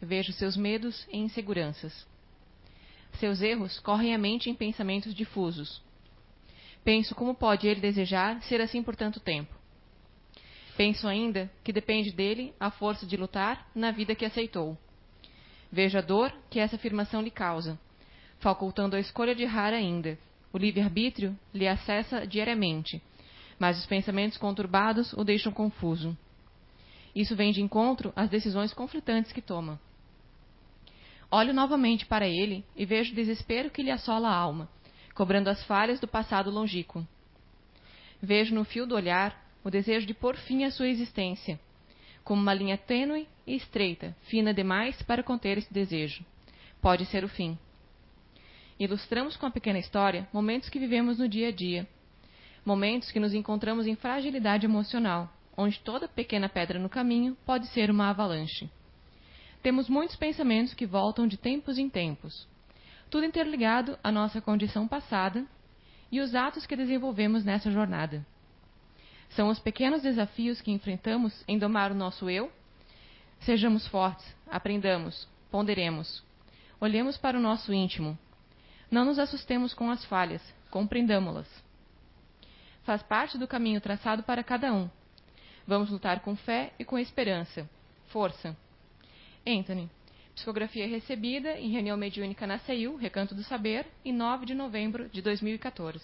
vejo seus medos e inseguranças. Seus erros correm à mente em pensamentos difusos. Penso como pode ele desejar ser assim por tanto tempo. Penso ainda que depende dele a força de lutar na vida que aceitou. Vejo a dor que essa afirmação lhe causa, facultando a escolha de errar ainda. O livre-arbítrio lhe acessa diariamente, mas os pensamentos conturbados o deixam confuso. Isso vem de encontro às decisões conflitantes que toma. Olho novamente para ele e vejo o desespero que lhe assola a alma, cobrando as falhas do passado longínquo. Vejo no fio do olhar o desejo de pôr fim à sua existência, como uma linha tênue e estreita, fina demais para conter esse desejo. Pode ser o fim. Ilustramos com a pequena história momentos que vivemos no dia a dia, momentos que nos encontramos em fragilidade emocional, onde toda pequena pedra no caminho pode ser uma avalanche. Temos muitos pensamentos que voltam de tempos em tempos, tudo interligado à nossa condição passada e os atos que desenvolvemos nessa jornada. São os pequenos desafios que enfrentamos em domar o nosso eu. Sejamos fortes, aprendamos, ponderemos. Olhemos para o nosso íntimo. Não nos assustemos com as falhas, compreendamo-las. Faz parte do caminho traçado para cada um. Vamos lutar com fé e com esperança. Força. Anthony. Psicografia recebida em reunião mediúnica na CEIU, Recanto do Saber, em 9 de novembro de 2014.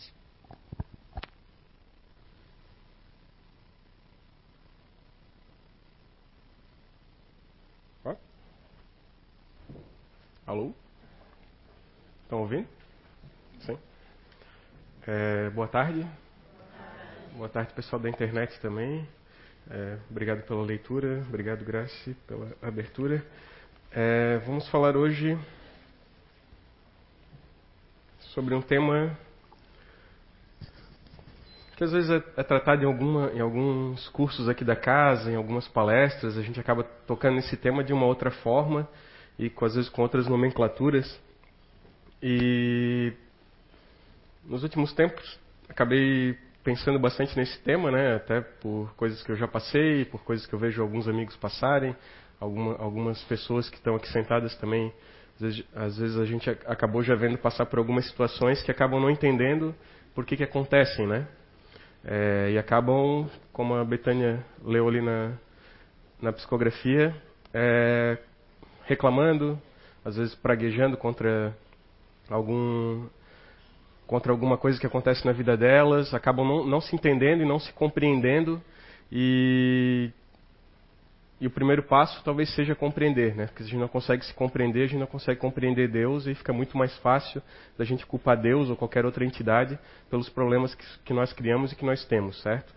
Alô? Estão ouvindo? Sim. É, boa tarde. Boa tarde, pessoal da internet também. É, obrigado pela leitura, obrigado, Grace, pela abertura. É, vamos falar hoje sobre um tema que às vezes é, é tratado em, alguma, em alguns cursos aqui da casa, em algumas palestras, a gente acaba tocando nesse tema de uma outra forma e com, às vezes com outras nomenclaturas. E nos últimos tempos acabei pensando bastante nesse tema, né? Até por coisas que eu já passei, por coisas que eu vejo alguns amigos passarem, alguma, algumas pessoas que estão aqui sentadas também. Às vezes, às vezes, a gente acabou já vendo passar por algumas situações que acabam não entendendo por que, que acontecem, né? É, e acabam, como a Betânia leu ali na, na psicografia, é, reclamando, às vezes praguejando contra algum contra alguma coisa que acontece na vida delas, acabam não, não se entendendo e não se compreendendo. E, e o primeiro passo talvez seja compreender, né? Porque se a gente não consegue se compreender, a gente não consegue compreender Deus e fica muito mais fácil da gente culpar Deus ou qualquer outra entidade pelos problemas que, que nós criamos e que nós temos, certo?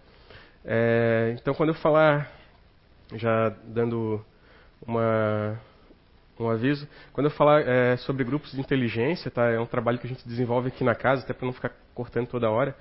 É, então, quando eu falar, já dando uma um aviso. Quando eu falar é, sobre grupos de inteligência, tá, é um trabalho que a gente desenvolve aqui na casa, até para não ficar cortando toda hora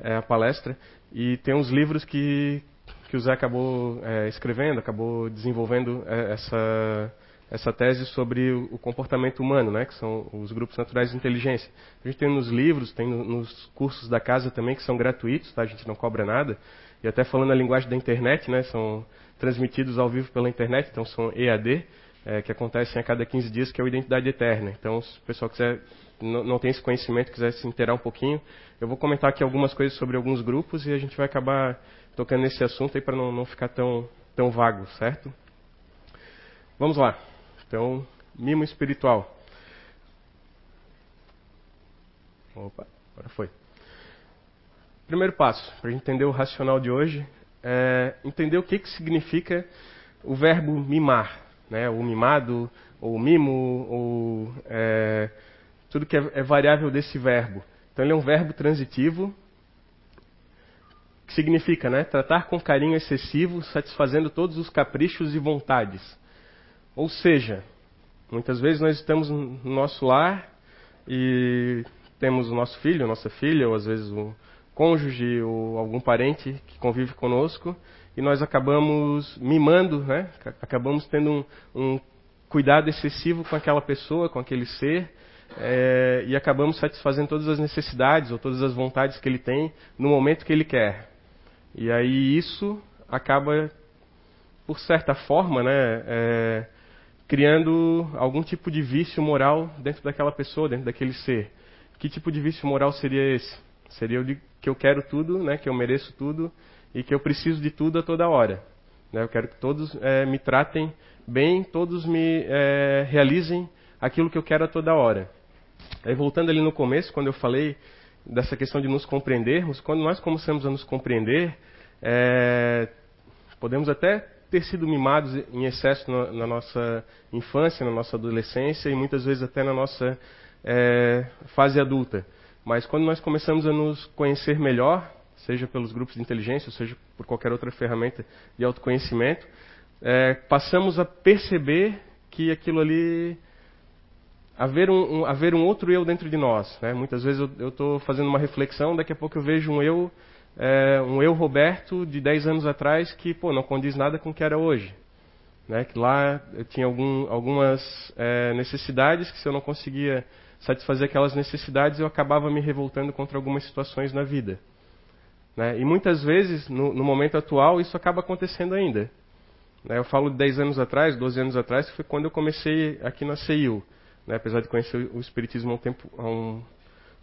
é, a palestra. E tem uns livros que, que o Zé acabou é, escrevendo, acabou desenvolvendo é, essa, essa tese sobre o comportamento humano, né, que são os grupos naturais de inteligência. A gente tem nos livros, tem nos cursos da casa também, que são gratuitos, tá, a gente não cobra nada. E até falando a linguagem da internet, né, são transmitidos ao vivo pela internet, então são EAD é, que acontecem a cada 15 dias, que é o Identidade Eterna. Então, se o pessoal quiser, não, tem esse conhecimento, quiser se inteirar um pouquinho, eu vou comentar aqui algumas coisas sobre alguns grupos e a gente vai acabar tocando nesse assunto aí para não, não ficar tão, tão vago, certo? Vamos lá. Então, mimo espiritual. Opa, agora foi. Primeiro passo, para entender o racional de hoje, é entender o que, que significa o verbo mimar né? o mimado, ou o mimo, ou é, tudo que é, é variável desse verbo. Então ele é um verbo transitivo, que significa né, tratar com carinho excessivo, satisfazendo todos os caprichos e vontades. Ou seja, muitas vezes nós estamos no nosso lar e temos o nosso filho, nossa filha, ou às vezes o cônjuge ou algum parente que convive conosco, e nós acabamos mimando, né? acabamos tendo um, um cuidado excessivo com aquela pessoa, com aquele ser, é, e acabamos satisfazendo todas as necessidades ou todas as vontades que ele tem no momento que ele quer. E aí isso acaba, por certa forma, né, é, criando algum tipo de vício moral dentro daquela pessoa, dentro daquele ser. Que tipo de vício moral seria esse? Seria o de que eu quero tudo, né, que eu mereço tudo e que eu preciso de tudo a toda hora. Né? Eu quero que todos é, me tratem bem, todos me é, realizem aquilo que eu quero a toda hora. Aí voltando ali no começo, quando eu falei dessa questão de nos compreendermos, quando nós começamos a nos compreender, é, podemos até ter sido mimados em excesso na, na, nossa infância, na nossa adolescência e muitas vezes até na nossa é, fase adulta. Mas quando nós começamos a nos conhecer melhor, seja pelos grupos de inteligência, ou seja por qualquer outra ferramenta de autoconhecimento, é, passamos a perceber que aquilo ali haver um, um, haver um outro eu dentro de nós. Né? Muitas vezes eu estou fazendo uma reflexão, daqui a pouco eu vejo um eu, é, um eu Roberto de 10 anos atrás que pô, não condiz nada com o que era hoje. Né? Que lá eu tinha algum, algumas é, necessidades que se eu não conseguia satisfazer aquelas necessidades, eu acabava me revoltando contra algumas situações na vida. Né? E muitas vezes, no, no, momento atual, isso acaba acontecendo ainda. Né? Eu falo de 10 anos atrás, 12 anos atrás, que foi quando eu comecei aqui na CEU. Né? Apesar de conhecer o Espiritismo há um tempo, há um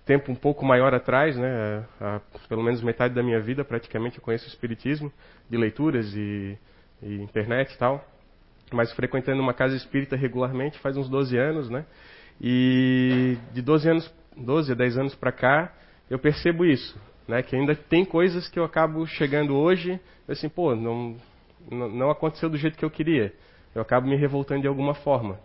tempo um pouco maior atrás, né? há, pelo menos metade da minha vida praticamente eu conheço o Espiritismo, de leituras e, e internet e tal. Mas frequentando uma casa espírita regularmente faz uns 12 anos, né? E de 12 anos, 12 a 10 anos para cá, eu percebo isso, né? Que ainda tem coisas que eu acabo chegando hoje, assim, pô, não, não aconteceu do jeito que eu queria. Eu acabo me revoltando de alguma forma.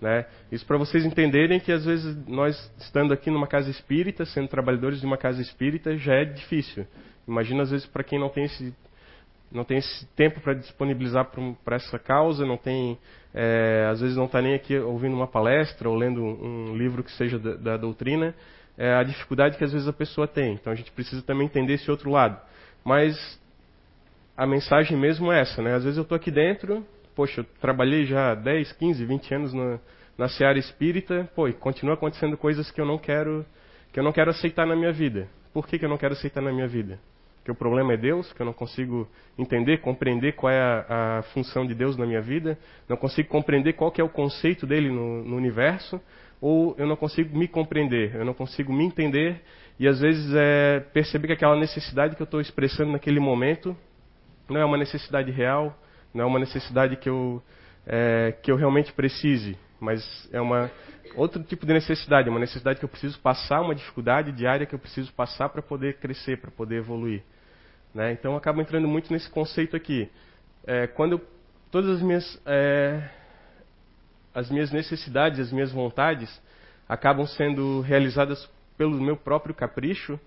Né? Isso para vocês entenderem que às vezes nós estando aqui numa casa espírita, sendo trabalhadores de uma casa espírita, já é difícil. Imagina às vezes para quem não tem esse não tem esse tempo para disponibilizar para essa causa, não tem, é, às vezes não está nem aqui ouvindo uma palestra ou lendo um, livro que seja da, da doutrina, é a dificuldade que às vezes a pessoa tem. Então a gente precisa também entender esse outro lado. Mas a mensagem mesmo é essa, né? Às vezes eu estou aqui dentro, poxa, eu trabalhei já 10, 15, 20 anos na, na seara espírita, pô, e continua acontecendo coisas que eu não quero que eu não quero aceitar na minha vida. Por que, que eu não quero aceitar na minha vida? que o problema é Deus, que eu não consigo entender, compreender qual é a, a função de Deus na minha vida, não consigo compreender qual que é o conceito dele no, no, universo, ou eu não consigo me compreender, eu não consigo me entender e às vezes é, perceber que aquela necessidade que eu estou expressando naquele momento não é uma necessidade real, não é uma necessidade que eu, é, que eu realmente precise, mas é uma outro tipo de necessidade, uma necessidade que eu preciso passar, uma dificuldade diária que eu preciso passar para poder crescer, para poder evoluir. Né? Então, eu acabo entrando muito nesse conceito aqui. É, quando eu, todas as minhas, é, as minhas necessidades, as minhas vontades acabam sendo realizadas pelo meu próprio capricho,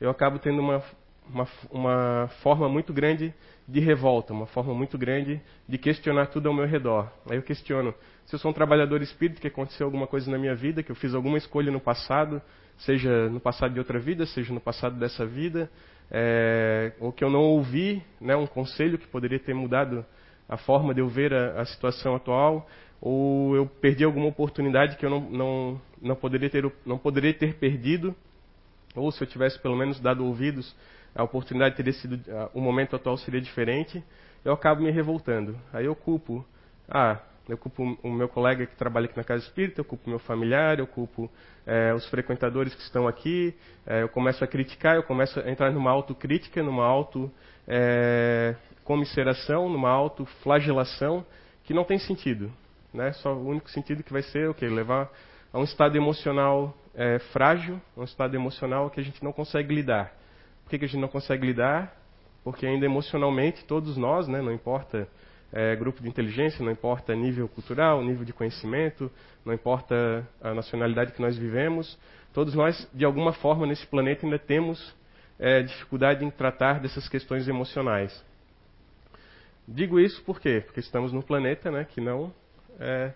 eu acabo tendo uma, uma, uma forma muito grande de revolta, uma forma muito grande de questionar tudo ao meu redor. Aí eu questiono se eu sou um trabalhador espírita, que aconteceu alguma coisa na minha vida, que eu fiz alguma escolha no passado, seja no passado de outra vida, seja no passado dessa vida, é, ou que eu não ouvi né, um conselho que poderia ter mudado a forma de eu ver a, a situação atual, ou eu perdi alguma oportunidade que eu não, não, não, poderia ter, não poderia ter perdido, ou se eu tivesse pelo menos dado ouvidos a oportunidade teria sido, o momento atual seria diferente, eu acabo me revoltando. Aí eu culpo, ah, eu culpo o meu colega que trabalha aqui na casa espírita, eu culpo meu familiar, eu culpo é, os frequentadores que estão aqui, é, eu começo a criticar, eu começo a entrar numa autocrítica, numa auto é, comisseração, numa autoflagelação que não tem sentido. Né? Só o único sentido que vai ser o quê? Levar a um estado emocional é, frágil, um estado emocional que a gente não consegue lidar. Por que, que a gente não consegue lidar? Porque ainda emocionalmente, todos nós, né, não importa é, grupo de inteligência, não importa nível cultural, nível de conhecimento, não importa a nacionalidade que nós vivemos, todos nós, de alguma forma, nesse planeta ainda temos é, dificuldade em tratar dessas questões emocionais. Digo isso por quê? Porque estamos num planeta né, que não, é,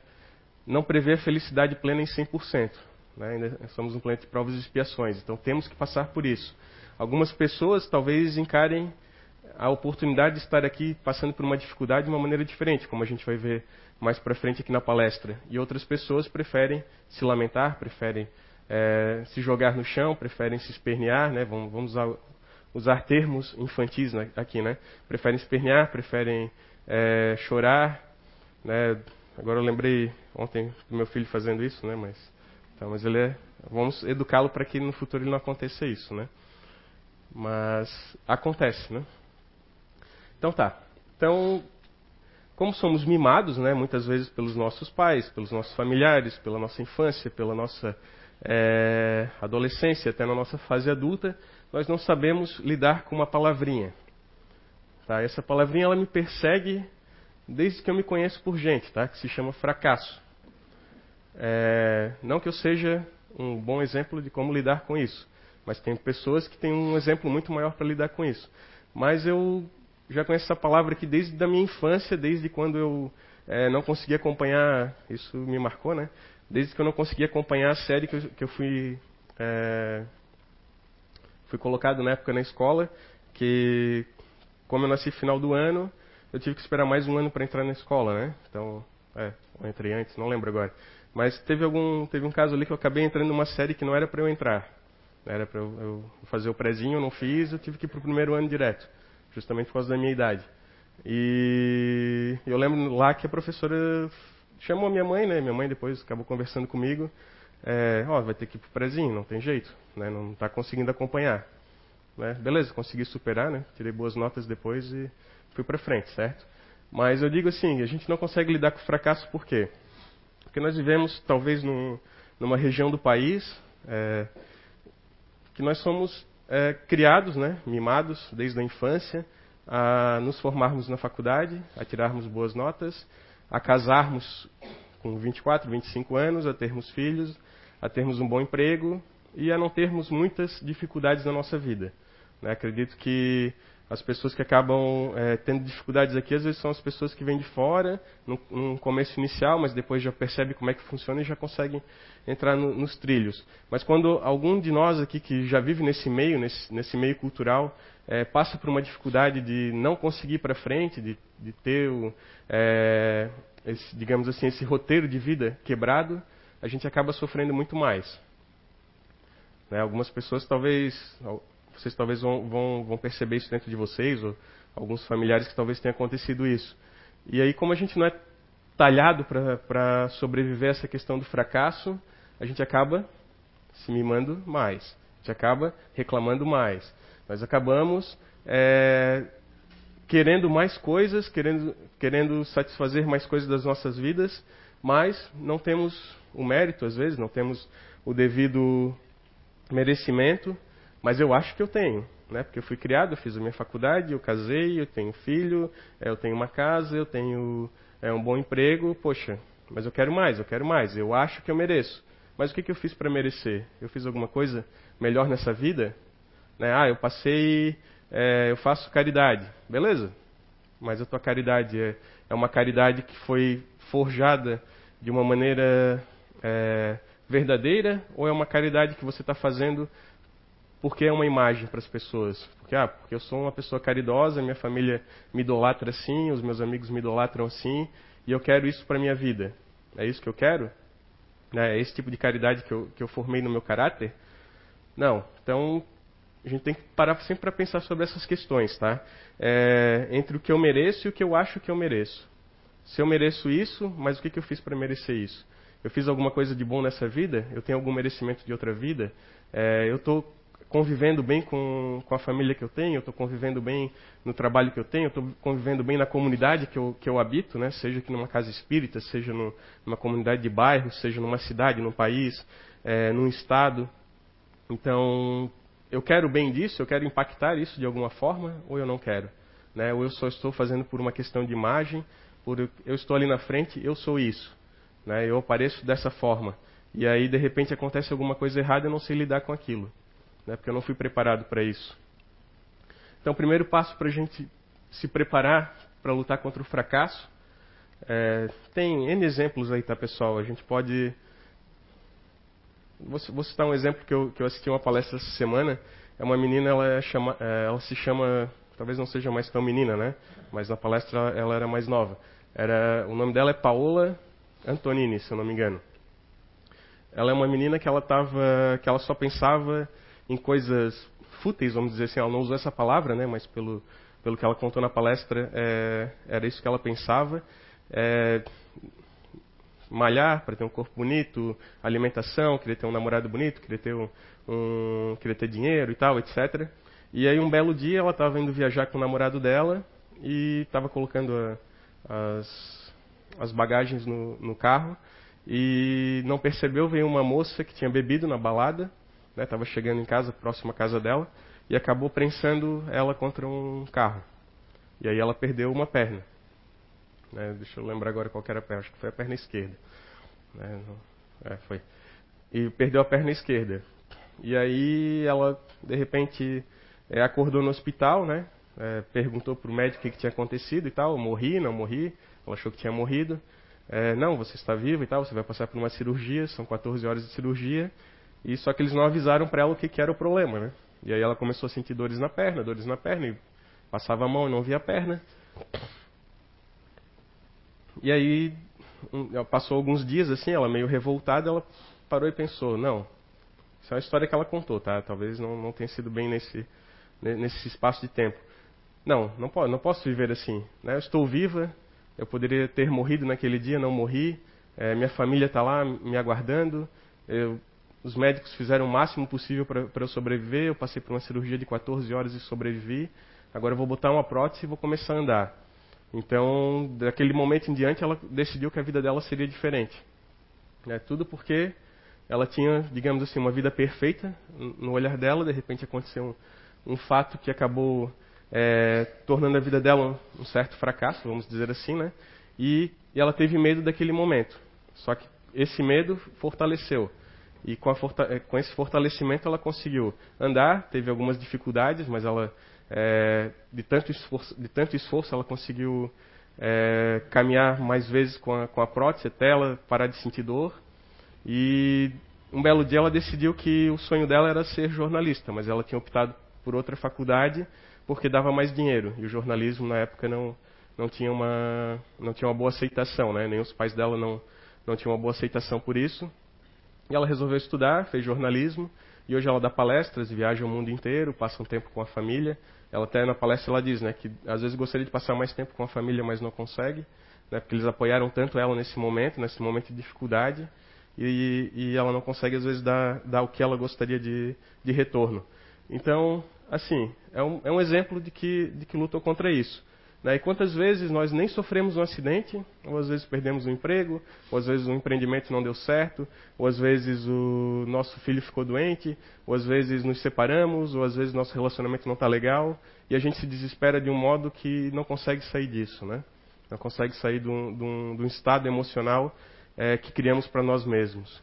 não prevê a felicidade plena em 100%. Né? Ainda somos um planeta de provas e expiações, então temos que passar por isso. Algumas pessoas talvez encarem a oportunidade de estar aqui passando por uma dificuldade de uma maneira diferente, como a gente vai ver mais para frente aqui na palestra. E outras pessoas preferem se lamentar, preferem é, se jogar no chão, preferem se espernear, né? Vamos, vamos usar, usar, termos infantis aqui, né? Preferem espernear, preferem é, chorar, né? Agora eu lembrei ontem do meu filho fazendo isso, né? Mas, então, mas ele é, vamos educá-lo para que no futuro ele não aconteça isso, né? Mas acontece, né? Então tá. Então, como somos mimados, né? Muitas vezes pelos nossos pais, pelos nossos familiares, pela nossa infância, pela nossa é, adolescência, até na nossa fase adulta, nós não sabemos lidar com uma palavrinha. Tá? Essa palavrinha ela me persegue desde que eu me conheço por gente, tá? que se chama fracasso. É, não que eu seja um bom exemplo de como lidar com isso, mas tem pessoas que têm um exemplo muito maior para lidar com isso. Mas eu já conheço essa palavra aqui desde a minha infância, desde quando eu é, não conseguia acompanhar, isso me marcou, né? Desde que eu não conseguia acompanhar a série que eu, que eu fui é, fui colocado na época na escola, que como eu nasci final do ano, eu tive que esperar mais um ano para entrar na escola, né? Então, é, eu entrei antes, não lembro agora. Mas teve algum, teve um caso ali que eu acabei entrando numa série que não era para eu entrar. Era para eu, eu, fazer o prezinho, eu não fiz, eu tive que ir para o primeiro ano direto, justamente por causa da minha idade. E eu lembro lá que a professora chamou a minha mãe, né? Minha mãe depois acabou conversando comigo é, ó, vai ter que ir pro prezinho, não tem jeito, né? Não está conseguindo acompanhar. Né? Beleza, consegui superar, né? Tirei boas notas depois e fui para frente, certo? Mas eu digo assim, a gente não consegue lidar com o fracasso por quê? Porque nós vivemos, talvez, num, numa região do país é, que nós somos é, criados, né, mimados desde a infância, a nos formarmos na faculdade, a tirarmos boas notas, a casarmos com 24, 25 anos, a termos filhos, a termos um bom emprego e a não termos muitas dificuldades na nossa vida. Né? Acredito que as pessoas que acabam é, tendo dificuldades aqui, às vezes são as pessoas que vêm de fora, num, começo inicial, mas depois já percebe como é que funciona e já conseguem entrar no, nos trilhos. Mas quando algum de nós aqui que já vive nesse meio, nesse, nesse meio cultural, é, passa por uma dificuldade de não conseguir ir para frente, de, de ter, o, é, esse, digamos assim, esse roteiro de vida quebrado, a gente acaba sofrendo muito mais. Né? Algumas pessoas talvez, vocês talvez vão, vão, vão, perceber isso dentro de vocês, ou alguns familiares que talvez tenha acontecido isso. E aí, como a gente não é talhado para sobreviver a essa questão do fracasso, a gente acaba se mimando mais, a gente acaba reclamando mais. Nós acabamos é, querendo mais coisas, querendo, querendo satisfazer mais coisas das nossas vidas, mas não temos o mérito, às vezes, não temos o devido merecimento, mas eu acho que eu tenho, né? Porque eu fui criado, eu fiz a minha faculdade, eu casei, eu tenho filho, eu tenho uma casa, eu tenho é, um bom emprego, poxa, mas eu quero mais, eu quero mais, eu acho que eu mereço. Mas o que, que eu fiz para merecer? Eu fiz alguma coisa melhor nessa vida? Né? Ah, eu passei, é, eu faço caridade, beleza? Mas a tua caridade é, é uma caridade que foi forjada de uma maneira é, verdadeira ou é uma caridade que você está fazendo porque é uma imagem para as pessoas? Porque, ah, porque eu sou uma pessoa caridosa, minha família me idolatra assim, os meus amigos me idolatram assim, e eu quero isso para minha vida. É isso que eu quero? É esse tipo de caridade que eu, que eu formei no meu caráter? Não. Então, a gente tem que parar sempre para pensar sobre essas questões, tá? É, entre o que eu mereço e o que eu acho que eu mereço. Se eu mereço isso, mas o que, que eu fiz para merecer isso? Eu fiz alguma coisa de bom nessa vida? Eu tenho algum merecimento de outra vida? É, eu estou convivendo bem com, com a família que eu tenho? Eu estou convivendo bem no trabalho que eu tenho? Eu estou convivendo bem na comunidade que eu, que eu habito, né? Seja aqui numa casa espírita, seja no, numa comunidade de bairro, seja numa cidade, num país, é, num estado. Então, eu quero bem disso? Eu quero impactar isso de alguma forma? Ou eu não quero? Né? Ou eu só estou fazendo por uma questão de imagem? Por eu estou ali na frente, eu sou isso. Né? Eu apareço dessa forma. E aí, de repente, acontece alguma coisa errada e eu não sei lidar com aquilo. Né? Porque eu não fui preparado para isso. Então, o primeiro passo para a gente se preparar para lutar contra o fracasso. É, tem N exemplos aí, tá, pessoal? A gente pode. Vou, vou citar um exemplo que eu, que eu assisti uma palestra essa semana. É uma menina, ela, é chama, é, ela se chama. Talvez não seja mais tão menina, né? Mas na palestra ela era mais nova. Era, o nome dela é Paola Antonini, se eu não me engano. Ela é uma menina que ela tava, que ela só pensava em coisas fúteis, vamos dizer assim. Ela não usou essa palavra, né? Mas pelo pelo que ela contou na palestra, é, era isso que ela pensava. É, malhar, para ter um corpo bonito, alimentação, queria ter um namorado bonito, queria ter um, um queria ter dinheiro e tal, etc. E aí um belo dia ela estava indo viajar com o namorado dela e estava colocando a, as, as bagagens no, no carro e não percebeu, veio uma moça que tinha bebido na balada, estava né, chegando em casa, próximo à casa dela, e acabou prensando ela contra um carro. E aí ela perdeu uma perna. Né, deixa eu lembrar agora qual era a perna, acho que foi a perna esquerda. Né, é, foi. E perdeu a perna esquerda. E aí ela, de repente, é, acordou no hospital, né? É, perguntou para o médico o que, que, tinha acontecido e tal. Morri, não morri. Ela achou que tinha morrido. É, não, você está vivo e tal, você vai passar por uma cirurgia, são 14 horas de cirurgia. E só que eles não avisaram para ela o que, que era o problema, né? E aí ela começou a sentir dores na perna, dores na perna, e passava a mão e não via a perna. E aí passou alguns dias assim, ela meio revoltada, ela parou e pensou, não, isso é uma história que ela contou, tá? Talvez não, não tenha sido bem nesse, nesse espaço de tempo. Não, não, posso, não posso viver assim. Né? Eu estou viva, eu poderia ter morrido naquele dia, não morri. É, minha família está lá me aguardando. Eu, os médicos fizeram o máximo possível para eu sobreviver. Eu passei por uma cirurgia de 14 horas e sobrevivi. Agora eu vou botar uma prótese e vou começar a andar. Então, daquele momento em diante, ela decidiu que a vida dela seria diferente. É, tudo porque ela tinha, digamos assim, uma vida perfeita no olhar dela. De repente aconteceu um, um fato que acabou é, tornando a vida dela um, certo fracasso, vamos dizer assim, né? E, e, ela teve medo daquele momento. Só que esse medo fortaleceu. E com, é, com esse fortalecimento ela conseguiu andar, teve algumas dificuldades, mas ela, é, de, tanto esforço, de tanto esforço, ela conseguiu é, caminhar mais vezes com a, com a prótese até ela parar de sentir dor. E um belo dia ela decidiu que o sonho dela era ser jornalista, mas ela tinha optado por outra faculdade porque dava mais dinheiro. E o jornalismo na época não, não, tinha, uma, não tinha uma boa aceitação, né? nem os pais dela não, não tinham uma boa aceitação por isso. E ela resolveu estudar, fez jornalismo, e hoje ela dá palestras, viaja o mundo inteiro, passa um tempo com a família. Ela até na palestra ela diz né, que às vezes gostaria de passar mais tempo com a família, mas não consegue, né, porque eles apoiaram tanto ela nesse momento, nesse momento de dificuldade, e, e ela não consegue às vezes dar, dar o que ela gostaria de, de retorno. Então, assim, é um, é um exemplo de que, de que lutou contra isso. Né? E quantas vezes nós nem sofremos um acidente, ou às vezes perdemos um emprego, ou às vezes um empreendimento não deu certo, ou às vezes o nosso filho ficou doente, ou às vezes nos separamos, ou às vezes nosso relacionamento não está legal, e a gente se desespera de um modo que não consegue sair disso, né? Não consegue sair de um, de de estado emocional é, que criamos para nós mesmos.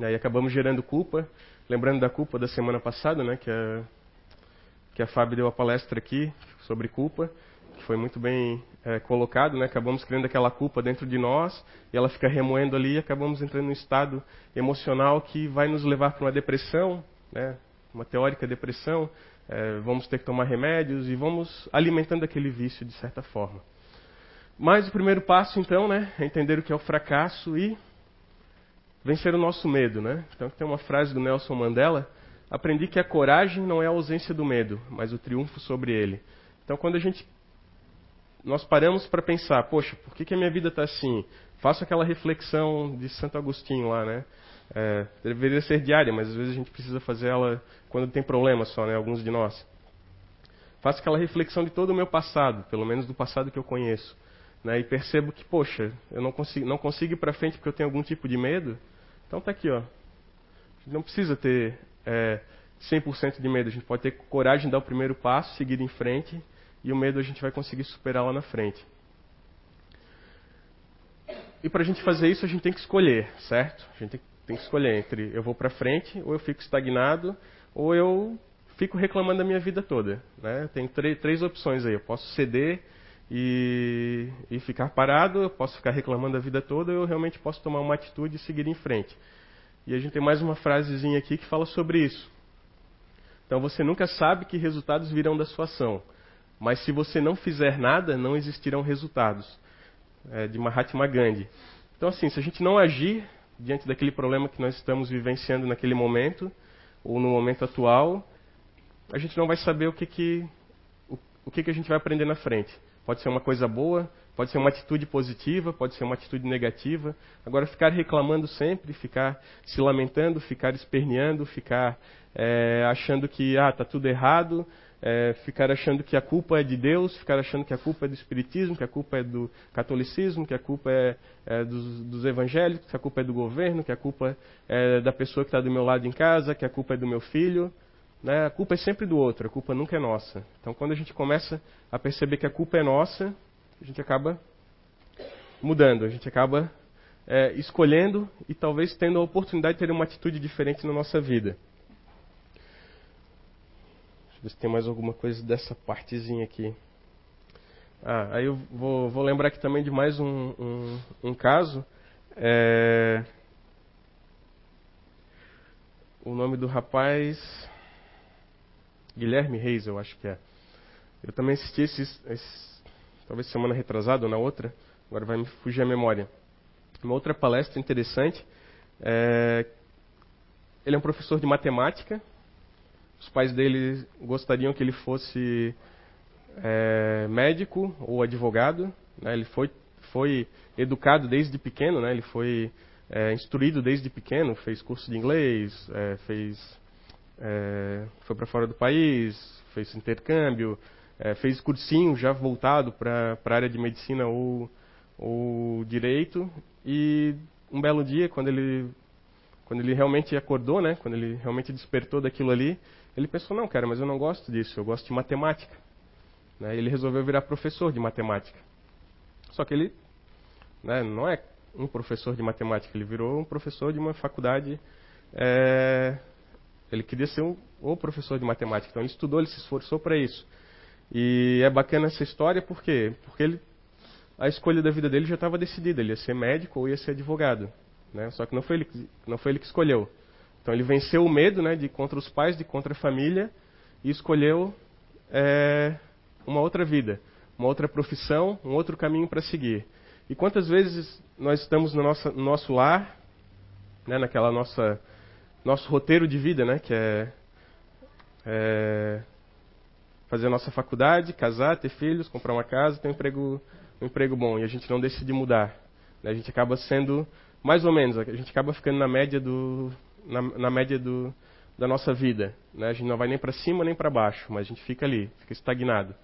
E acabamos gerando culpa, lembrando da culpa da semana passada, né? Que a que a Fábio deu a palestra aqui sobre culpa, que foi muito bem é, colocado, né? Acabamos criando aquela culpa dentro de nós e ela fica remoendo ali e acabamos entrando num estado emocional que vai nos levar para uma depressão, né? Uma teórica depressão. É, vamos ter que tomar remédios e vamos alimentando aquele vício de certa forma. Mas o primeiro passo, então, né, é entender o que é o fracasso e vencer o nosso medo, né? Então tem uma frase do Nelson Mandela aprendi que a coragem não é a ausência do medo, mas o triunfo sobre ele. Então, quando a gente nós paramos para pensar, poxa, por que, que a minha vida está assim? Faço aquela reflexão de Santo Agostinho lá, né? É, deveria ser diária, mas às vezes a gente precisa fazer ela quando tem problema só, né? Alguns de nós. Faço aquela reflexão de todo o meu passado, pelo menos do passado que eu conheço, né? E percebo que, poxa, eu não consigo, não consigo ir para frente porque eu tenho algum tipo de medo. Então tá aqui, ó. Não precisa ter é, 100% de medo. A gente pode ter coragem de dar o primeiro passo, seguir em frente, e o medo a gente vai conseguir superar lá na frente. E para a gente fazer isso, a gente tem que escolher, certo? A gente tem, que escolher entre eu vou para frente, ou eu fico estagnado, ou eu fico reclamando da minha vida toda. Né? Tem três opções aí. Eu posso ceder e, e ficar parado, eu posso ficar reclamando a vida toda, ou eu realmente posso tomar uma atitude e seguir em frente. E a gente tem mais uma frasezinha aqui que fala sobre isso. Então você nunca sabe que resultados virão da sua ação. Mas se você não fizer nada, não existirão resultados. É de Mahatma Gandhi. Então assim, se a gente não agir diante daquele problema que nós estamos vivenciando naquele momento, ou no momento atual, a gente não vai saber o que, que, o, o que, que a gente vai aprender na frente. Pode ser uma coisa boa, Pode ser uma atitude positiva, pode ser uma atitude negativa. Agora, ficar reclamando sempre, ficar se lamentando, ficar esperneando, ficar é, achando que ah, tá tudo errado, é, ficar achando que a culpa é de Deus, ficar achando que a culpa é do Espiritismo, que a culpa é do catolicismo, que a culpa é, é dos, dos, evangélicos, que a culpa é do governo, que a culpa é da pessoa que está do meu lado em casa, que a culpa é do meu filho. Né? A culpa é sempre do outro, a culpa nunca é nossa. Então, quando a gente começa a perceber que a culpa é nossa, a gente acaba mudando, a gente acaba é, escolhendo e talvez tendo a oportunidade de ter uma atitude diferente na nossa vida. Deixa eu ver se tem mais alguma coisa dessa partezinha aqui. Ah, aí eu vou, vou lembrar aqui também de mais um, um, um caso. É... O nome do rapaz. Guilherme Reis, eu acho que é. Eu também assisti esses talvez semana retrasada ou na outra, agora vai me fugir a memória. Uma outra palestra interessante. É, ele é um professor de matemática. Os pais dele gostariam que ele fosse é, médico ou advogado. Né? Ele foi, foi educado desde pequeno, né? ele foi é, instruído desde pequeno, fez curso de inglês, é, fez, é, foi para fora do país, fez intercâmbio, é, fez cursinho já voltado para a área de medicina ou, ou direito e um belo dia quando ele quando ele realmente acordou, né, quando ele realmente despertou daquilo ali, ele pensou não, cara, mas eu não gosto disso, eu gosto de matemática. Né, ele resolveu virar professor de matemática. Só que ele né, não é um professor de matemática, ele virou um professor de uma faculdade. É, ele queria ser um, o professor de matemática, então ele estudou, ele se esforçou para isso. E é bacana essa história por quê? Porque ele, a escolha da vida dele já estava decidida, ele ia ser médico ou ia ser advogado. Né? Só que não foi, ele, não foi ele que escolheu. Então ele venceu o medo né, de contra os pais, de contra a família, e escolheu é, uma outra vida, uma outra profissão, um outro caminho para seguir. E quantas vezes nós estamos no nosso, no nosso lar, né, naquela nossa nosso roteiro de vida, né, que é, é fazer a nossa faculdade, casar, ter filhos, comprar uma casa, ter um emprego, um emprego bom. E a gente não decide mudar. Né? A gente acaba sendo, mais ou menos, a gente acaba ficando na média do, na, na média do, da nossa vida. Né? A gente não vai nem para cima nem para baixo, mas a gente fica ali, fica estagnado.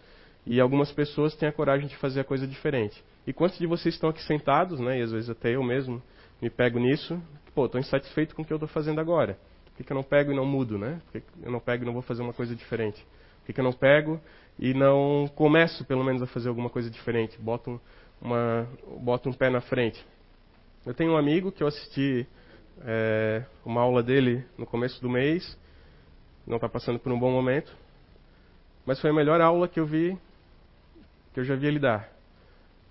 E algumas pessoas têm a coragem de fazer a coisa diferente. E quantos de vocês estão aqui sentados, né? E às vezes até eu mesmo me pego nisso. Pô, estou insatisfeito com o que eu estou fazendo agora. Por que, que eu não pego e não mudo, né? Por que eu não pego e não vou fazer uma coisa diferente? Por que eu não pego e não começo, pelo menos, a fazer alguma coisa diferente? Boto, uma, boto um pé na frente. Eu tenho um amigo que eu assisti é, uma aula dele no começo do mês. Não está passando por um bom momento. Mas foi a melhor aula que eu vi, que eu já vi ele dar.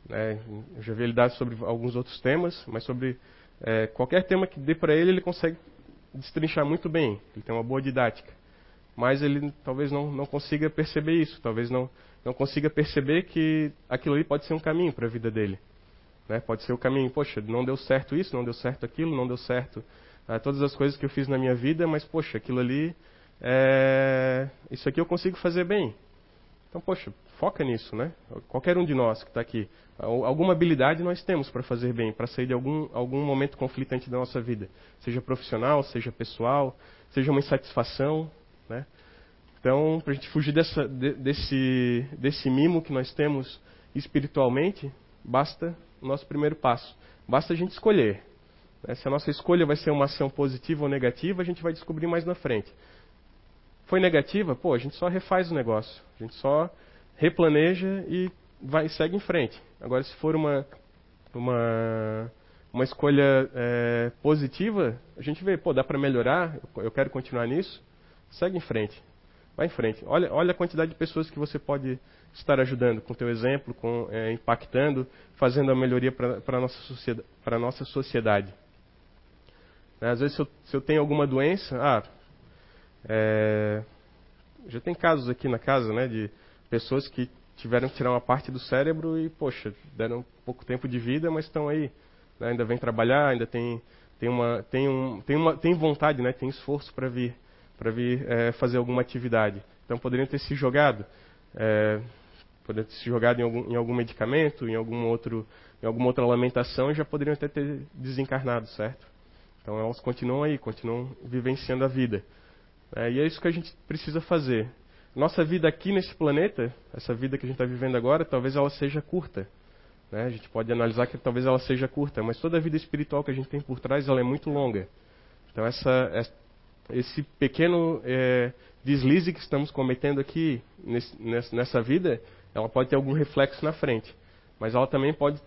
É, eu já vi ele dar sobre alguns outros temas, mas sobre é, qualquer tema que dê para ele, ele consegue destrinchar muito bem. Ele tem uma boa didática mas ele talvez não, não consiga perceber isso, talvez não, não consiga perceber que aquilo ali pode ser um caminho para a vida dele. Né? Pode ser o caminho, poxa, não deu certo isso, não deu certo aquilo, não deu certo ah, todas as coisas que eu fiz na minha vida, mas poxa, aquilo ali, é... isso aqui eu consigo fazer bem. Então, poxa, foca nisso, né? Qualquer um de nós que está aqui, alguma habilidade nós temos para fazer bem, para sair de algum, algum momento conflitante da nossa vida, seja profissional, seja pessoal, seja uma insatisfação, né? Então, para a gente fugir dessa, de, desse, desse mimo que nós temos espiritualmente, basta o nosso primeiro passo. Basta a gente escolher. Né? Se a nossa escolha vai ser uma ação positiva ou negativa, a gente vai descobrir mais na frente. Foi negativa? Pô, a gente só refaz o negócio. A gente só replaneja e vai segue em frente. Agora, se for uma, uma, uma escolha é, positiva, a gente vê, pô, dá para melhorar, eu quero continuar nisso, Segue em frente. Vai em frente. Olha, olha a quantidade de pessoas que você pode estar ajudando com o teu exemplo, com, é, impactando, fazendo a melhoria para a nossa, sociedade, nossa sociedade. Às vezes, se eu, se eu tenho alguma doença, ah, é, já tem casos aqui na casa, né, de pessoas que tiveram que tirar uma parte do cérebro e, poxa, deram pouco tempo de vida, mas estão aí, né, ainda vem trabalhar, ainda tem, tem, uma, tem, um, tem, uma, tem vontade, né, tem esforço para vir para vir é, fazer alguma atividade. Então poderiam ter se jogado, é, poder ter se jogado em algum, em algum medicamento, em algum outro, em alguma outra lamentação, e já poderiam até ter desencarnado, certo? Então elas continuam aí, continuam vivenciando a vida. É, e é isso que a gente precisa fazer. Nossa vida aqui nesse planeta, essa vida que a gente está vivendo agora, talvez ela seja curta. Né? A gente pode analisar que talvez ela seja curta, mas toda a vida espiritual que a gente tem por trás, ela é muito longa. Então essa, esse pequeno é, deslize que estamos cometendo aqui nesse, nessa vida, ela pode ter algum reflexo na frente, mas ela também pode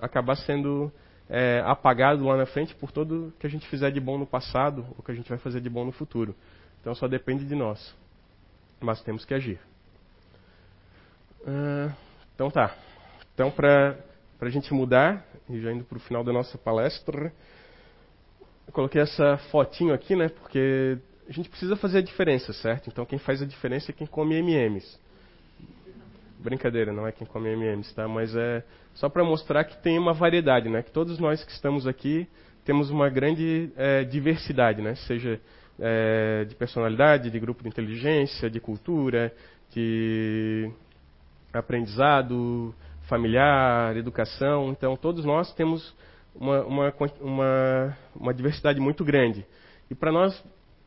acabar sendo é, lá na frente por tudo que a gente fizer de bom no passado ou que a gente vai fazer de bom no futuro. Então só depende de nós, mas temos que agir. Uh, então tá. Então para a gente mudar e já indo para o final da nossa palestra, eu coloquei essa fotinho aqui, né? Porque a gente precisa fazer a diferença, certo? Então quem faz a diferença é quem come M&M's. Brincadeira, não é quem come M&M's, tá? Mas é só para mostrar que tem uma variedade, né? Que todos nós que estamos aqui temos uma grande é, diversidade, né? Seja é, de personalidade, de grupo de inteligência, de cultura, de aprendizado familiar, educação. Então todos nós temos uma, uma, uma, uma diversidade muito grande. E para nós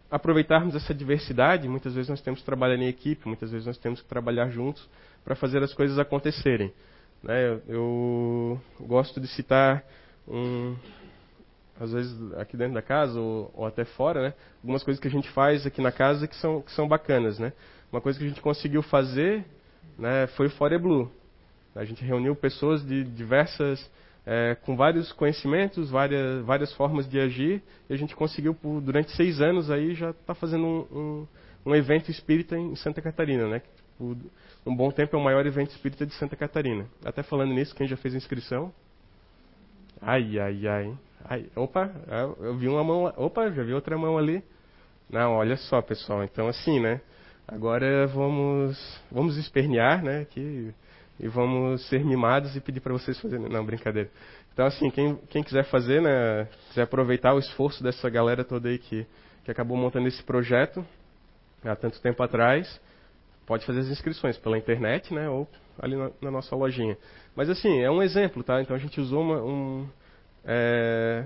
aproveitarmos essa diversidade, muitas vezes nós temos que trabalhar em equipe, muitas vezes nós temos que trabalhar juntos para fazer as coisas acontecerem. Né? Eu, eu, gosto de citar, um, às vezes aqui dentro da casa ou, ou, até fora, né? algumas coisas que a gente faz aqui na casa que são, que são bacanas. Né? Uma coisa que a gente conseguiu fazer né, foi o Fore Blue. A gente reuniu pessoas de diversas é, com vários conhecimentos, várias, várias formas de agir, e a gente conseguiu, por, durante seis anos, aí já está fazendo um, um, um, evento espírita em Santa Catarina, né? Por um bom tempo é o maior evento espírita de Santa Catarina. Até falando nisso, quem já fez a inscrição? Ai, ai, ai. ai opa, eu vi uma mão, opa, já vi outra mão ali. Não, olha só, pessoal. Então, assim, né? Agora vamos, vamos espernear, né? Que e vamos ser mimados e pedir para vocês fazerem. Não, brincadeira. Então, assim, quem, quem quiser fazer, né, quiser aproveitar o esforço dessa galera toda aí que, que acabou montando esse projeto há tanto tempo atrás, pode fazer as inscrições pela internet, né, ou ali na, na nossa lojinha. Mas, assim, é um exemplo, tá? Então, a gente usou uma, um... É,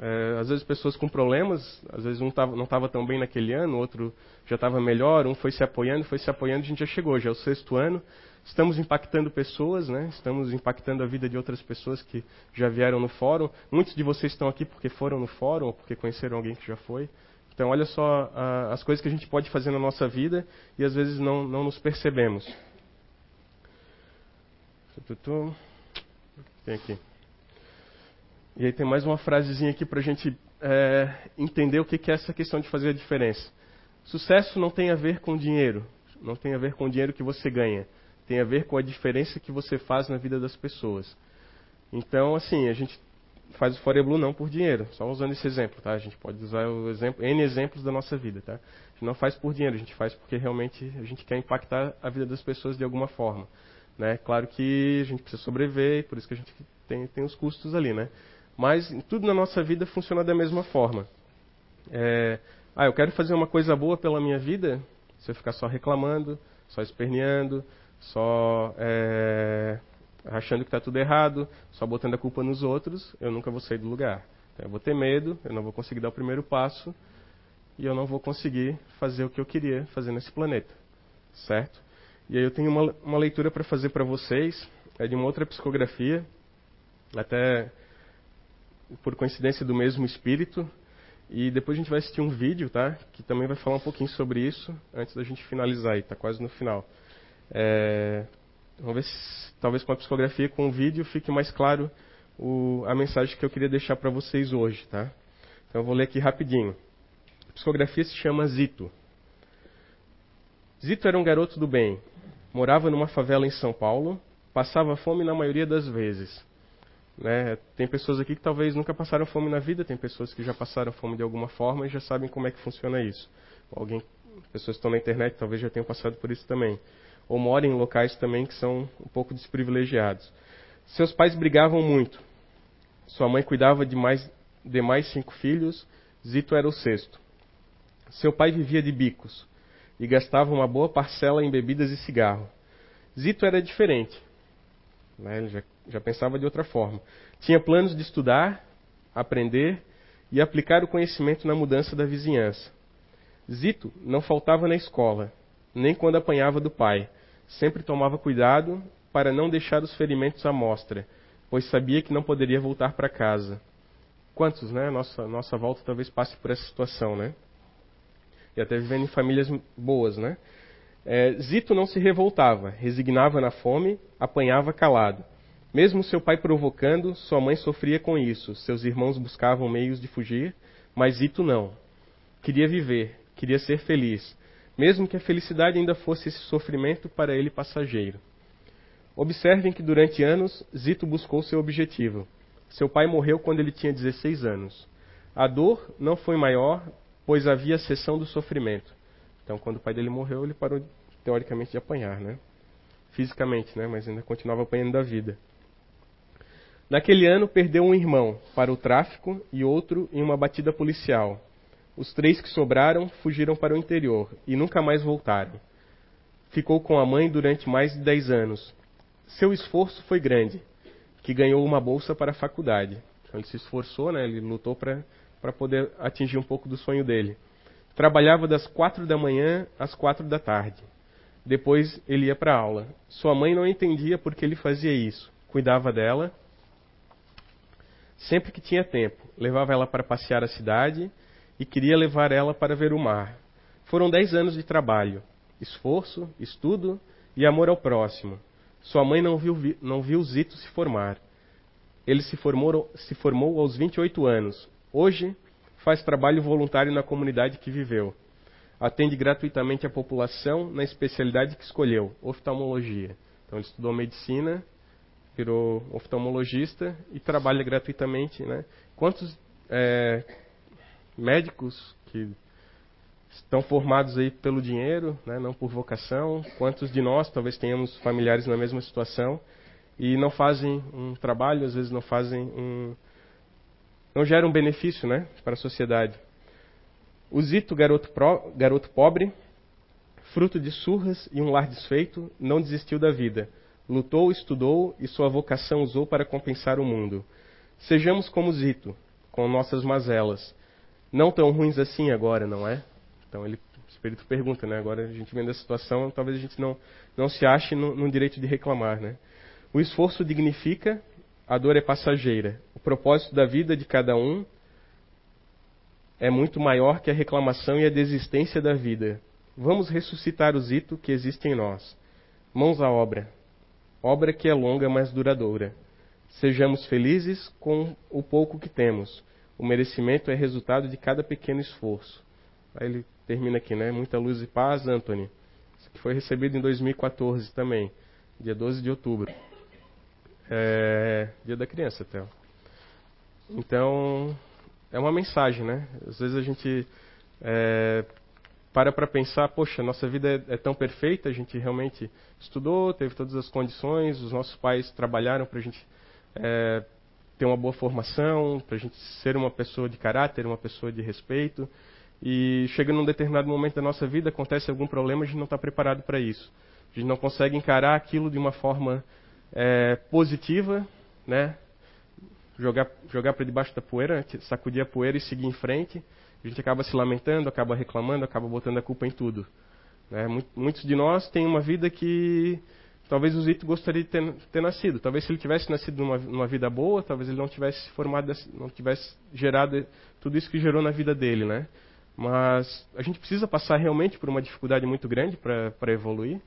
é, às vezes pessoas com problemas, às vezes um tava, não estava tão bem naquele ano, outro já estava melhor, um foi se apoiando, foi se apoiando, a gente já chegou, já é o sexto ano, Estamos impactando pessoas, né? estamos impactando a vida de outras pessoas que já vieram no fórum. Muitos de vocês estão aqui porque foram no fórum ou porque conheceram alguém que já foi. Então, olha só as coisas que a gente pode fazer na nossa vida e às vezes não, não nos percebemos. Tem aqui. E aí tem mais uma frasezinha aqui para a gente é, entender o que é essa questão de fazer a diferença. Sucesso não tem a ver com dinheiro, não tem a ver com o dinheiro que você ganha tem a ver com a diferença que você faz na vida das pessoas. Então, assim, a gente faz o Foreblue não por dinheiro, só usando esse exemplo, tá? A gente pode usar o exemplo, N exemplos da nossa vida, tá? A gente não faz por dinheiro, a gente faz porque realmente a gente quer impactar a vida das pessoas de alguma forma, né? Claro que a gente precisa sobreviver, por isso que a gente tem, tem os custos ali, né? Mas tudo na nossa vida funciona da mesma forma. É, ah, eu quero fazer uma coisa boa pela minha vida, se eu ficar só reclamando, só esperneando, só é, achando que está tudo errado, só botando a culpa nos outros, eu nunca vou sair do lugar. Então, eu vou ter medo, eu não vou conseguir dar o primeiro passo e eu não vou conseguir fazer o que eu queria fazer nesse planeta, certo? E aí eu tenho uma, uma leitura para fazer para vocês, é de uma outra psicografia, até por coincidência do mesmo espírito, e depois a gente vai assistir um vídeo, tá? Que também vai falar um pouquinho sobre isso antes da gente finalizar aí, tá quase no final. É, vamos ver se talvez com a psicografia, com o vídeo, fique mais claro o, a mensagem que eu queria deixar para vocês hoje, tá? Então eu vou ler aqui rapidinho. A psicografia se chama Zito. Zito era um garoto do bem. Morava numa favela em São Paulo. Passava fome na maioria das vezes. Né? Tem pessoas aqui que talvez nunca passaram fome na vida, tem pessoas que já passaram fome de alguma forma e já sabem como é que funciona isso. Alguém, pessoas que estão na internet talvez já tenham passado por isso também ou mora em locais também que são um pouco desprivilegiados. Seus pais brigavam muito. Sua mãe cuidava de mais, de mais cinco filhos, Zito era o sexto. Seu pai vivia de bicos e gastava uma boa parcela em bebidas e cigarro. Zito era diferente. Né? Ele já, já pensava de outra forma. Tinha planos de estudar, aprender e aplicar o conhecimento na mudança da vizinhança. Zito não faltava na escola, nem quando apanhava do pai. Sempre tomava cuidado para não deixar os ferimentos à mostra, pois sabia que não poderia voltar para casa. Quantos, né? Nossa, nossa volta talvez passe por essa situação, né? E até vivendo em famílias boas, né? É, Zito não se revoltava, resignava na fome, apanhava calado. Mesmo seu pai provocando, sua mãe sofria com isso. Seus irmãos buscavam meios de fugir, mas Zito não. Queria viver, queria ser feliz, mesmo que a felicidade ainda fosse esse sofrimento para ele passageiro. Observem que durante anos Zito buscou seu objetivo. Seu pai morreu quando ele tinha 16 anos. A dor não foi maior, pois havia cessão do sofrimento. Então, quando o pai dele morreu, ele parou, teoricamente, de apanhar, né? Fisicamente, né? Mas ainda continuava apanhando da vida. Naquele ano, perdeu um irmão para o tráfico e outro em uma batida policial. Os três que sobraram fugiram para o interior e nunca mais voltaram. Ficou com a mãe durante mais de dez anos. Seu esforço foi grande, que ganhou uma bolsa para a faculdade. Então, ele se esforçou, né? ele lutou para poder atingir um pouco do sonho dele. Trabalhava das quatro da manhã às quatro da tarde. Depois ele ia para a aula. Sua mãe não entendia por que ele fazia isso. Cuidava dela sempre que tinha tempo. Levava ela para passear a cidade e queria levar ela para ver o mar. Foram dez anos de trabalho, esforço, estudo e amor ao próximo. Sua mãe não viu, não viu Zito se formar. Ele se formou, se formou aos 28 anos. Hoje, faz trabalho voluntário na comunidade que viveu. Atende gratuitamente a população na especialidade que escolheu, oftalmologia. Então, ele estudou medicina, virou oftalmologista e trabalha gratuitamente. Né? Quantos é, médicos que estão formados aí pelo dinheiro, né, não por vocação. Quantos de nós talvez tenhamos familiares na mesma situação e não fazem um trabalho, às vezes não fazem um não geram um benefício, né, para a sociedade. O Zito, garoto, pro, garoto pobre, fruto de surras e um lar desfeito, não desistiu da vida. Lutou, estudou e sua vocação usou para compensar o mundo. Sejamos como Zito, com nossas mazelas, não tão ruins assim agora, não é? Então ele, o Espírito pergunta, né? Agora a gente vendo a situação, talvez a gente não, não se ache no, no direito de reclamar, né? O esforço dignifica, a dor é passageira. O propósito da vida de cada um é muito maior que a reclamação e a desistência da vida. Vamos ressuscitar o zito que existe em nós. Mãos à obra. Obra que é longa, mas duradoura. Sejamos felizes com o pouco que temos o merecimento é resultado de cada pequeno esforço. Aí ele termina aqui, né? Muita luz e paz, Anthony. Isso aqui foi recebido em 2014 também, dia 12 de outubro. É, dia da criança, até. Então, é uma mensagem, né? Às vezes a gente é, para para pensar, poxa, nossa vida é, é, tão perfeita, a gente realmente estudou, teve todas as condições, os nossos pais trabalharam para a gente é, ter uma boa formação, para a gente ser uma pessoa de caráter, uma pessoa de respeito. E chega num determinado momento da nossa vida, acontece algum problema, a gente não está preparado para isso. A gente não consegue encarar aquilo de uma forma é, positiva, né? Jogar, jogar para debaixo da poeira, sacudir a poeira e seguir em frente. A gente acaba se lamentando, acaba reclamando, acaba botando a culpa em tudo. Né? Muitos de nós têm uma vida que talvez o Zito gostaria de ter, ter, nascido. Talvez se ele tivesse nascido numa, numa, vida boa, talvez ele não tivesse formado, não tivesse gerado tudo isso que gerou na vida dele, né? Mas a gente precisa passar realmente por uma dificuldade muito grande para evoluir.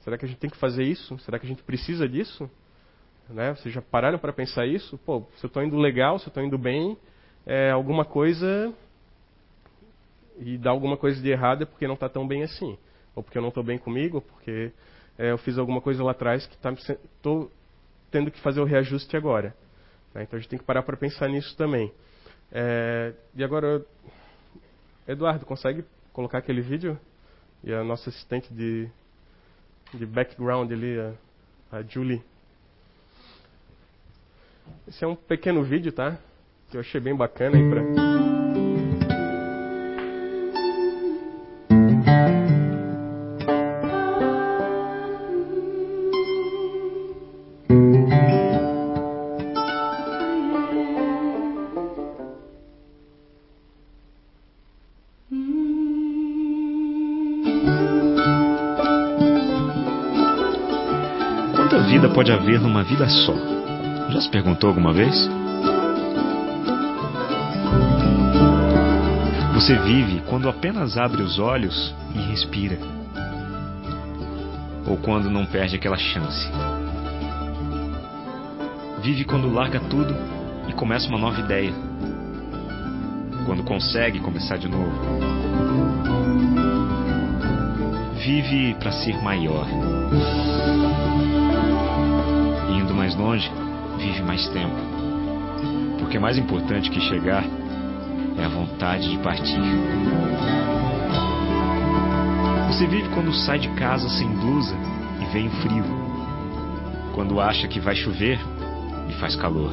Será que a gente tem que fazer isso? Será que a gente precisa disso? Né? Vocês já pararam para pensar isso? Pô, se eu estou indo legal, se eu estou indo bem, é, alguma coisa e dá alguma coisa de errado é porque não está tão bem assim, ou porque eu não estou bem comigo, ou porque é, eu fiz alguma coisa lá atrás que estou tá, tendo que fazer o reajuste agora. Né? Então a gente tem que parar para pensar nisso também. É, e agora, Eduardo, consegue colocar aquele vídeo? E a nossa assistente de, de background ali, a, a Julie. Esse é um pequeno vídeo, tá? Que eu achei bem bacana aí para vida pode haver numa vida só? Já se perguntou alguma vez? Você vive quando apenas abre os olhos e respira. Ou quando não perde aquela chance. Vive quando larga tudo e começa uma nova ideia. Quando consegue começar de novo. Vive para ser maior. Longe, vive mais tempo. Porque mais importante que chegar é a vontade de partir. Você vive quando sai de casa sem blusa e vem frio. Quando acha que vai chover e faz calor.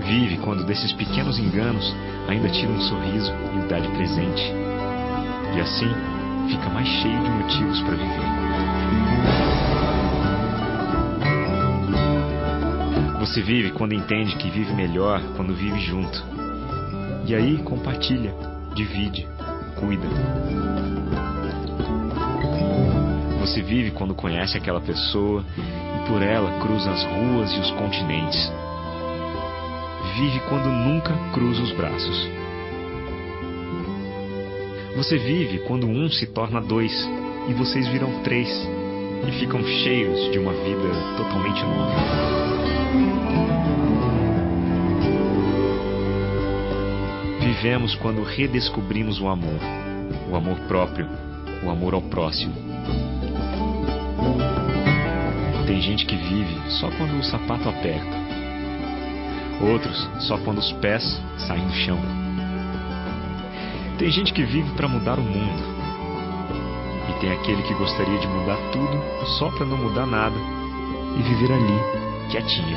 Vive quando desses pequenos enganos ainda tira um sorriso e o dá de presente. E assim fica mais cheio de motivos para viver. Você vive quando entende que vive melhor quando vive junto. E aí compartilha, divide, cuida. Você vive quando conhece aquela pessoa e por ela cruza as ruas e os continentes. Vive quando nunca cruza os braços. Você vive quando um se torna dois e vocês viram três e ficam cheios de uma vida totalmente nova. Vivemos quando redescobrimos o amor, o amor próprio, o amor ao próximo. Tem gente que vive só quando o sapato aperta, outros só quando os pés saem do chão. Tem gente que vive para mudar o mundo, tem aquele que gostaria de mudar tudo só para não mudar nada e viver ali, quietinha.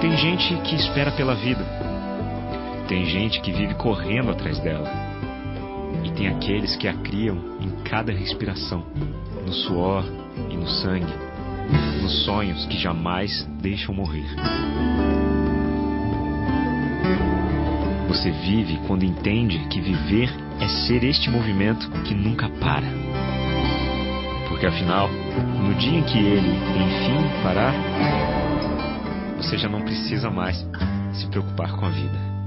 Tem gente que espera pela vida. Tem gente que vive correndo atrás dela. E tem aqueles que a criam em cada respiração, no suor e no sangue, nos sonhos que jamais deixam morrer. Você vive quando entende que viver é ser este movimento que nunca para. Porque afinal, no dia em que ele, enfim, parar, você já não precisa mais se preocupar com a vida.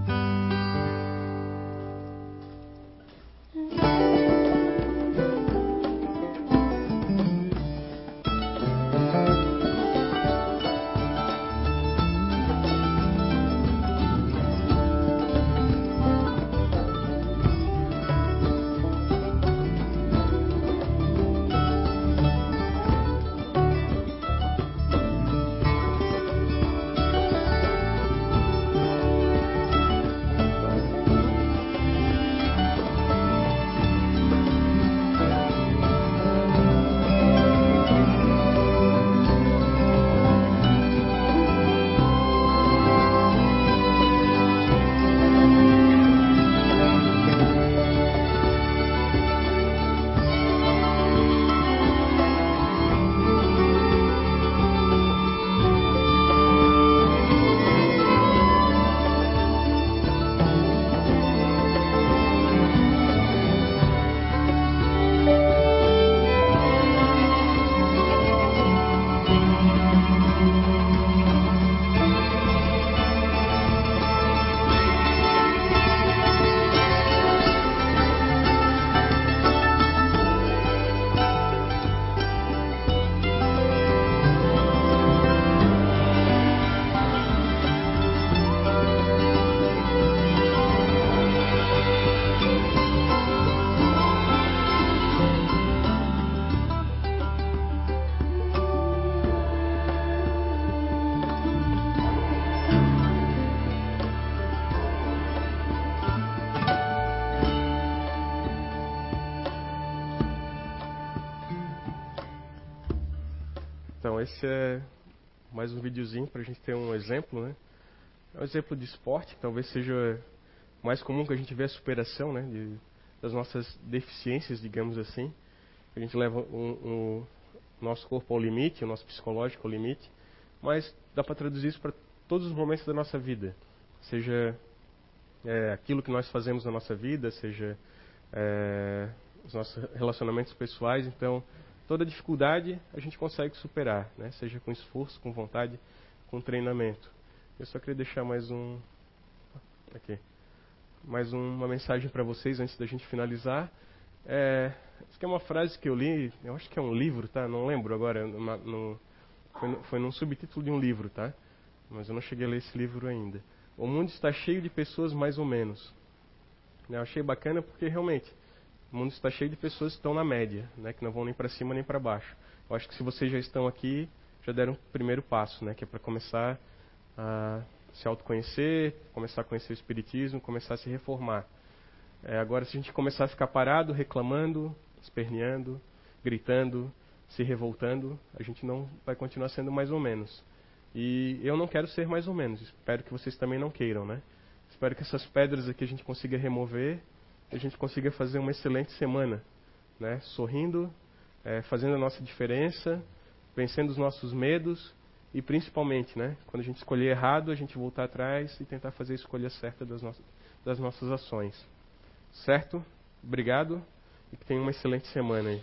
Esse é mais um videozinho para a gente ter um exemplo, né? É um exemplo de esporte, talvez seja mais comum que a gente vê a superação, né? De, das nossas deficiências, digamos assim. A gente leva o um, um, nosso corpo ao limite, o nosso psicológico ao limite, mas dá para traduzir isso para todos os momentos da nossa vida. Seja é, aquilo que nós fazemos na nossa vida, seja é, os nossos relacionamentos pessoais. Então, toda dificuldade a gente consegue superar, né? seja com esforço, com vontade, com treinamento. Eu só queria deixar mais um. Aqui. Mais uma mensagem para vocês antes da gente finalizar. É, isso aqui é uma frase que eu li, eu acho que é um livro, tá? Não lembro agora. Uma, no, foi, no, foi num subtítulo de um livro, tá? Mas eu não cheguei a ler esse livro ainda. O mundo está cheio de pessoas mais ou menos. Eu achei bacana porque realmente o mundo está cheio de pessoas que estão na média, né, que não vão nem para cima nem para baixo. Eu acho que se vocês já estão aqui, já deram o primeiro passo, né, que é para começar a se autoconhecer, começar a conhecer o Espiritismo, começar a se reformar. É, agora, se a gente começar a ficar parado, reclamando, esperneando, gritando, se revoltando, a gente não vai continuar sendo mais ou menos. E eu não quero ser mais ou menos, espero que vocês também não queiram, né? Espero que essas pedras aqui a gente consiga remover a gente consiga fazer uma excelente semana, né? Sorrindo, é, fazendo a nossa diferença, vencendo os nossos medos e principalmente, né? Quando a gente escolher errado, a gente voltar atrás e tentar fazer a escolha certa das, nossas, das nossas ações. Certo? Obrigado e que tenha uma excelente semana aí.